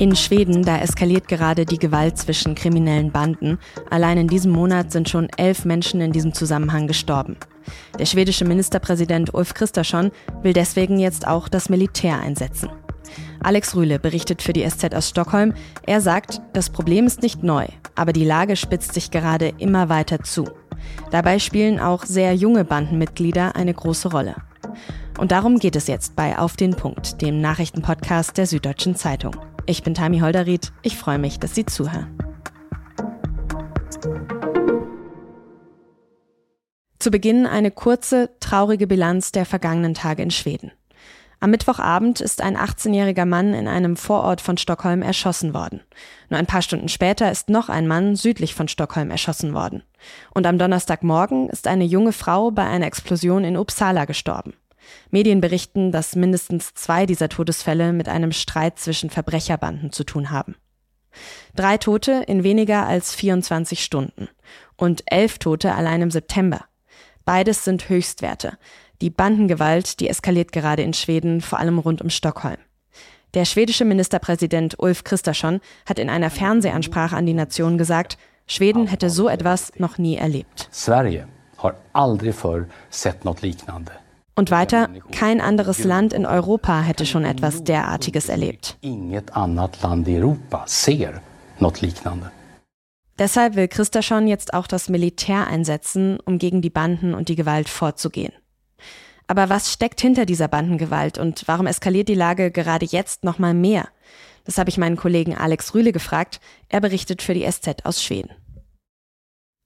In Schweden, da eskaliert gerade die Gewalt zwischen kriminellen Banden. Allein in diesem Monat sind schon elf Menschen in diesem Zusammenhang gestorben. Der schwedische Ministerpräsident Ulf Kristersson will deswegen jetzt auch das Militär einsetzen. Alex Rühle berichtet für die SZ aus Stockholm. Er sagt, das Problem ist nicht neu, aber die Lage spitzt sich gerade immer weiter zu. Dabei spielen auch sehr junge Bandenmitglieder eine große Rolle. Und darum geht es jetzt bei Auf den Punkt, dem Nachrichtenpodcast der Süddeutschen Zeitung. Ich bin Tami Holderried. Ich freue mich, dass Sie zuhören. Zu Beginn eine kurze, traurige Bilanz der vergangenen Tage in Schweden. Am Mittwochabend ist ein 18-jähriger Mann in einem Vorort von Stockholm erschossen worden. Nur ein paar Stunden später ist noch ein Mann südlich von Stockholm erschossen worden. Und am Donnerstagmorgen ist eine junge Frau bei einer Explosion in Uppsala gestorben. Medien berichten, dass mindestens zwei dieser Todesfälle mit einem Streit zwischen Verbrecherbanden zu tun haben. Drei Tote in weniger als 24 Stunden und elf Tote allein im September. Beides sind Höchstwerte. Die Bandengewalt, die eskaliert gerade in Schweden, vor allem rund um Stockholm. Der schwedische Ministerpräsident Ulf Kristersson hat in einer Fernsehansprache an die Nation gesagt, Schweden hätte so etwas noch nie erlebt. Sverige har aldrig förr sett något liknande. Und weiter, kein anderes Land in Europa hätte schon etwas derartiges erlebt. Deshalb will Christaschon jetzt auch das Militär einsetzen, um gegen die Banden und die Gewalt vorzugehen. Aber was steckt hinter dieser Bandengewalt und warum eskaliert die Lage gerade jetzt noch mal mehr? Das habe ich meinen Kollegen Alex Rühle gefragt. Er berichtet für die SZ aus Schweden.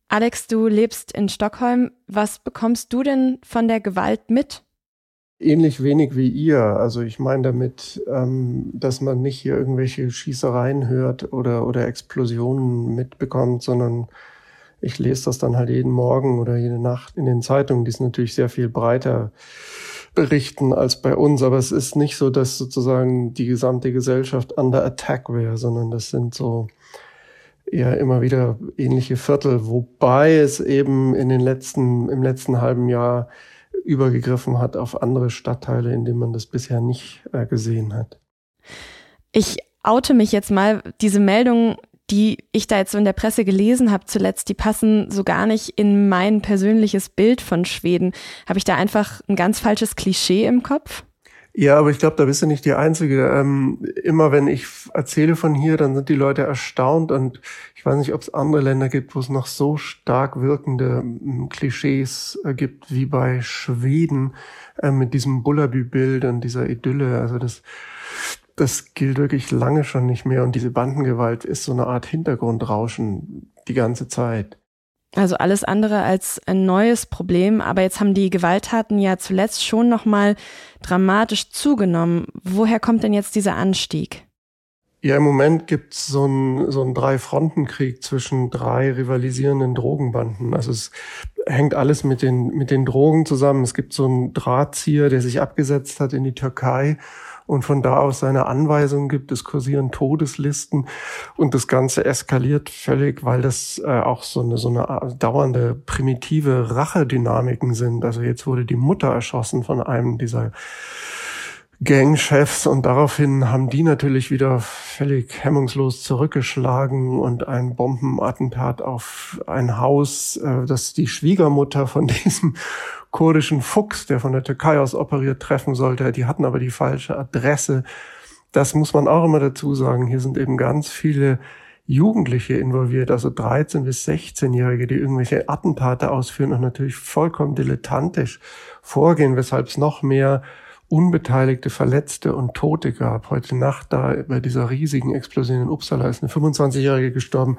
Alex, du lebst in Stockholm. Was bekommst du denn von der Gewalt mit? Ähnlich wenig wie ihr. Also ich meine damit, ähm, dass man nicht hier irgendwelche Schießereien hört oder, oder Explosionen mitbekommt, sondern ich lese das dann halt jeden Morgen oder jede Nacht in den Zeitungen, die es natürlich sehr viel breiter berichten als bei uns. Aber es ist nicht so, dass sozusagen die gesamte Gesellschaft under attack wäre, sondern das sind so eher immer wieder ähnliche Viertel, wobei es eben in den letzten, im letzten halben Jahr übergegriffen hat auf andere Stadtteile, in denen man das bisher nicht äh, gesehen hat. Ich oute mich jetzt mal, diese Meldungen, die ich da jetzt so in der Presse gelesen habe zuletzt, die passen so gar nicht in mein persönliches Bild von Schweden. Habe ich da einfach ein ganz falsches Klischee im Kopf? Ja, aber ich glaube, da bist du nicht die Einzige. Ähm, immer wenn ich erzähle von hier, dann sind die Leute erstaunt und ich weiß nicht, ob es andere Länder gibt, wo es noch so stark wirkende ähm, Klischees äh, gibt wie bei Schweden äh, mit diesem Bullaby-Bild und dieser Idylle. Also das, das gilt wirklich lange schon nicht mehr und diese Bandengewalt ist so eine Art Hintergrundrauschen die ganze Zeit. Also alles andere als ein neues Problem, aber jetzt haben die Gewalttaten ja zuletzt schon noch mal dramatisch zugenommen. Woher kommt denn jetzt dieser Anstieg? Ja, im Moment gibt's so einen so einen Drei-Fronten-Krieg zwischen drei rivalisierenden Drogenbanden. Also es hängt alles mit den, mit den Drogen zusammen. Es gibt so einen Drahtzieher, der sich abgesetzt hat in die Türkei und von da aus seine Anweisungen gibt. Es kursieren Todeslisten und das Ganze eskaliert völlig, weil das äh, auch so eine, so eine dauernde primitive Rachedynamiken sind. Also jetzt wurde die Mutter erschossen von einem dieser Gangchefs und daraufhin haben die natürlich wieder völlig hemmungslos zurückgeschlagen und ein Bombenattentat auf ein Haus, äh, das die Schwiegermutter von diesem kurdischen Fuchs, der von der Türkei aus operiert, treffen sollte. Die hatten aber die falsche Adresse. Das muss man auch immer dazu sagen. Hier sind eben ganz viele Jugendliche involviert, also 13 bis 16-Jährige, die irgendwelche Attentate ausführen und natürlich vollkommen dilettantisch vorgehen, weshalb es noch mehr unbeteiligte Verletzte und Tote gab. Heute Nacht da bei dieser riesigen Explosion in Uppsala ist eine 25-Jährige gestorben,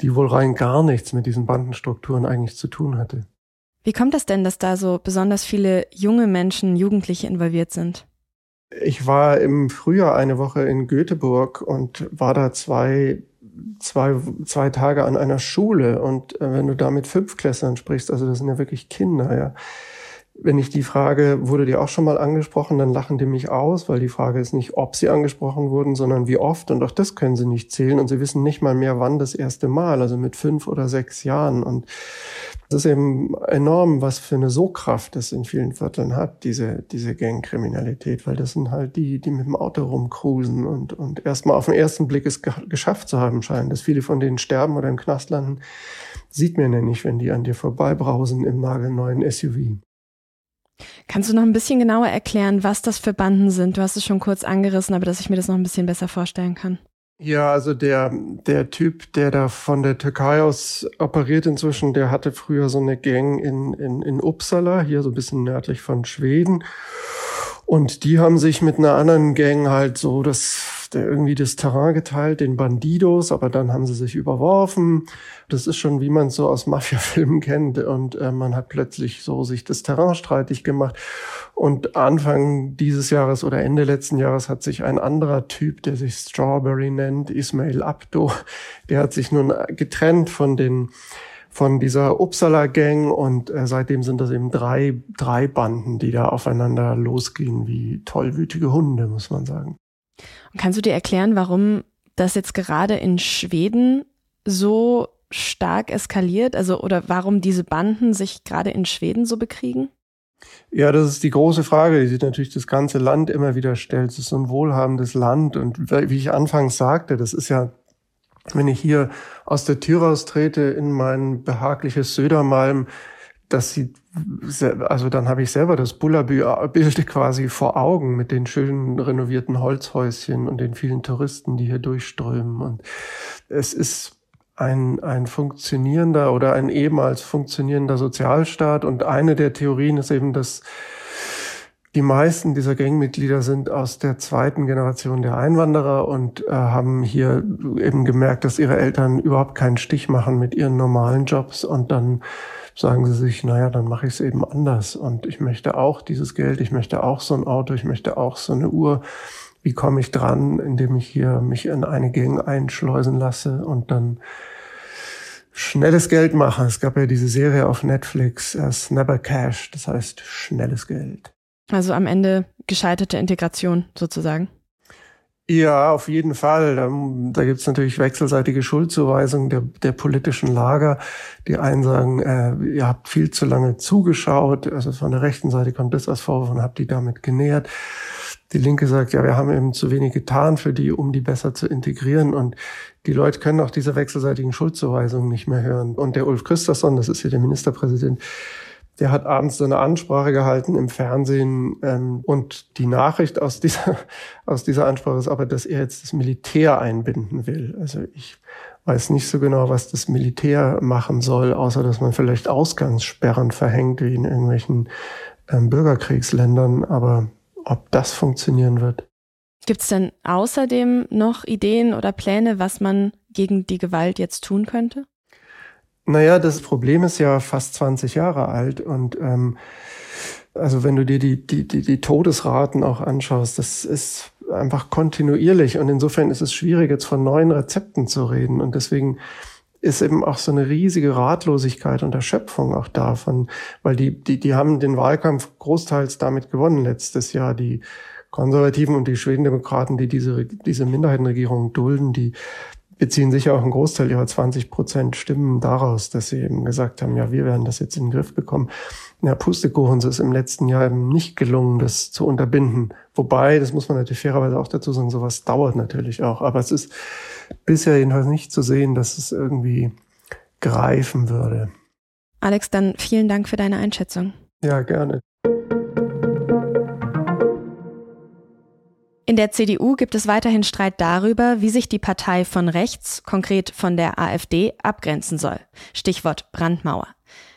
die wohl rein gar nichts mit diesen Bandenstrukturen eigentlich zu tun hatte. Wie kommt es denn, dass da so besonders viele junge Menschen, Jugendliche involviert sind? Ich war im Frühjahr eine Woche in Göteborg und war da zwei, zwei, zwei Tage an einer Schule. Und äh, wenn du da mit Fünfklässlern sprichst, also das sind ja wirklich Kinder, ja, wenn ich die frage, wurde die auch schon mal angesprochen, dann lachen die mich aus, weil die Frage ist nicht, ob sie angesprochen wurden, sondern wie oft. Und auch das können sie nicht zählen. Und sie wissen nicht mal mehr, wann das erste Mal, also mit fünf oder sechs Jahren. Und das ist eben enorm, was für eine Sogkraft das in vielen Vierteln hat, diese, diese Gangkriminalität, weil das sind halt die, die mit dem Auto rumcruisen und, und erstmal auf den ersten Blick es geschafft zu haben scheinen. Dass viele von denen sterben oder im Knast landen, sieht man ja nicht, wenn die an dir vorbeibrausen im nagelneuen SUV. Kannst du noch ein bisschen genauer erklären, was das für Banden sind? Du hast es schon kurz angerissen, aber dass ich mir das noch ein bisschen besser vorstellen kann. Ja, also der, der Typ, der da von der Türkei aus operiert inzwischen, der hatte früher so eine Gang in, in, in Uppsala, hier so ein bisschen nördlich von Schweden. Und die haben sich mit einer anderen Gang halt so das, der irgendwie das Terrain geteilt, den Bandidos, aber dann haben sie sich überworfen. Das ist schon, wie man es so aus Mafia-Filmen kennt. Und äh, man hat plötzlich so sich das Terrain streitig gemacht. Und Anfang dieses Jahres oder Ende letzten Jahres hat sich ein anderer Typ, der sich Strawberry nennt, Ismail Abdo, der hat sich nun getrennt von den von dieser Uppsala Gang und äh, seitdem sind das eben drei, drei Banden, die da aufeinander losgehen wie tollwütige Hunde, muss man sagen. Und kannst du dir erklären, warum das jetzt gerade in Schweden so stark eskaliert? Also, oder warum diese Banden sich gerade in Schweden so bekriegen? Ja, das ist die große Frage, die sich natürlich das ganze Land immer wieder stellt. Es ist so ein wohlhabendes Land und wie ich anfangs sagte, das ist ja wenn ich hier aus der Tür raustrete in mein behagliches Södermalm, das sieht, also dann habe ich selber das Bullabü-Bild quasi vor Augen mit den schönen renovierten Holzhäuschen und den vielen Touristen, die hier durchströmen. Und es ist ein, ein funktionierender oder ein ehemals funktionierender Sozialstaat. Und eine der Theorien ist eben, dass die meisten dieser Gangmitglieder sind aus der zweiten Generation der Einwanderer und äh, haben hier eben gemerkt, dass ihre Eltern überhaupt keinen Stich machen mit ihren normalen Jobs und dann sagen sie sich, naja, dann mache ich es eben anders und ich möchte auch dieses Geld, ich möchte auch so ein Auto, ich möchte auch so eine Uhr. Wie komme ich dran, indem ich hier mich in eine Gang einschleusen lasse und dann schnelles Geld mache? Es gab ja diese Serie auf Netflix, uh, Snapper Cash, das heißt schnelles Geld. Also am Ende gescheiterte Integration sozusagen. Ja, auf jeden Fall. Da, da gibt es natürlich wechselseitige Schuldzuweisungen der, der politischen Lager. Die einen sagen, äh, ihr habt viel zu lange zugeschaut. Also von der rechten Seite kommt das als Vorwurf und habt die damit genährt. Die Linke sagt, ja, wir haben eben zu wenig getan für die, um die besser zu integrieren. Und die Leute können auch diese wechselseitigen Schuldzuweisungen nicht mehr hören. Und der Ulf Christopher, das ist hier der Ministerpräsident, der hat abends so eine Ansprache gehalten im Fernsehen ähm, und die Nachricht aus dieser aus dieser Ansprache ist aber, dass er jetzt das Militär einbinden will. Also ich weiß nicht so genau, was das Militär machen soll, außer dass man vielleicht Ausgangssperren verhängt wie in irgendwelchen ähm, Bürgerkriegsländern. Aber ob das funktionieren wird. Gibt es denn außerdem noch Ideen oder Pläne, was man gegen die Gewalt jetzt tun könnte? Naja, das Problem ist ja fast 20 Jahre alt und ähm, also wenn du dir die, die, die, die Todesraten auch anschaust, das ist einfach kontinuierlich und insofern ist es schwierig, jetzt von neuen Rezepten zu reden und deswegen ist eben auch so eine riesige Ratlosigkeit und Erschöpfung auch davon, weil die, die, die haben den Wahlkampf großteils damit gewonnen letztes Jahr. Die Konservativen und die Schwedendemokraten, die diese, diese Minderheitenregierung dulden, die, beziehen sich auch einen Großteil ihrer 20 Prozent Stimmen daraus, dass sie eben gesagt haben, ja, wir werden das jetzt in den Griff bekommen. Ja, Pustekuchen, es ist im letzten Jahr eben nicht gelungen, das zu unterbinden. Wobei, das muss man natürlich fairerweise auch dazu sagen, sowas dauert natürlich auch. Aber es ist bisher jedenfalls nicht zu sehen, dass es irgendwie greifen würde. Alex, dann vielen Dank für deine Einschätzung. Ja, gerne. Der CDU gibt es weiterhin Streit darüber, wie sich die Partei von rechts, konkret von der AfD, abgrenzen soll. Stichwort Brandmauer.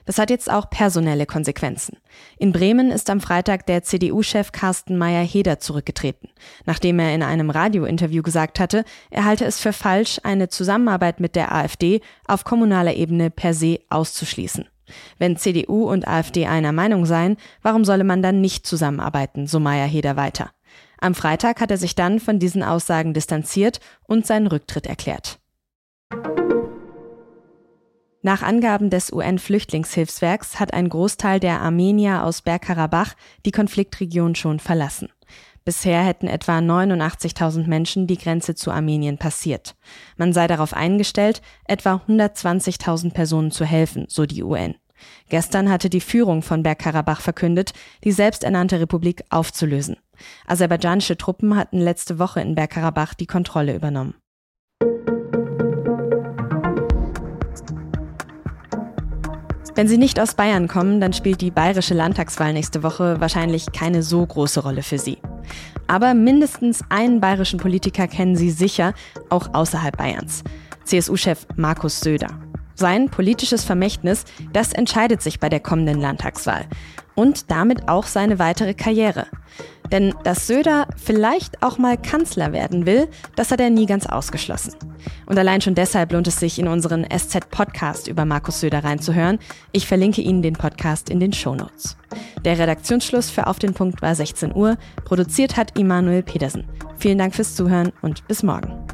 Das hat jetzt auch personelle Konsequenzen. In Bremen ist am Freitag der CDU-Chef Carsten Meyer-Heder zurückgetreten, nachdem er in einem Radiointerview gesagt hatte, er halte es für falsch, eine Zusammenarbeit mit der AfD auf kommunaler Ebene per se auszuschließen. Wenn CDU und AfD einer Meinung seien, warum solle man dann nicht zusammenarbeiten, so Meyer-Heder weiter. Am Freitag hat er sich dann von diesen Aussagen distanziert und seinen Rücktritt erklärt. Nach Angaben des UN-Flüchtlingshilfswerks hat ein Großteil der Armenier aus Bergkarabach die Konfliktregion schon verlassen. Bisher hätten etwa 89.000 Menschen die Grenze zu Armenien passiert. Man sei darauf eingestellt, etwa 120.000 Personen zu helfen, so die UN. Gestern hatte die Führung von Bergkarabach verkündet, die selbsternannte Republik aufzulösen. Aserbaidschanische Truppen hatten letzte Woche in Bergkarabach die Kontrolle übernommen. Wenn Sie nicht aus Bayern kommen, dann spielt die bayerische Landtagswahl nächste Woche wahrscheinlich keine so große Rolle für Sie. Aber mindestens einen bayerischen Politiker kennen Sie sicher, auch außerhalb Bayerns. CSU-Chef Markus Söder. Sein politisches Vermächtnis, das entscheidet sich bei der kommenden Landtagswahl. Und damit auch seine weitere Karriere. Denn dass Söder vielleicht auch mal Kanzler werden will, das hat er nie ganz ausgeschlossen. Und allein schon deshalb lohnt es sich, in unseren SZ-Podcast über Markus Söder reinzuhören. Ich verlinke Ihnen den Podcast in den Shownotes. Der Redaktionsschluss für Auf den Punkt war 16 Uhr. Produziert hat Immanuel Pedersen. Vielen Dank fürs Zuhören und bis morgen.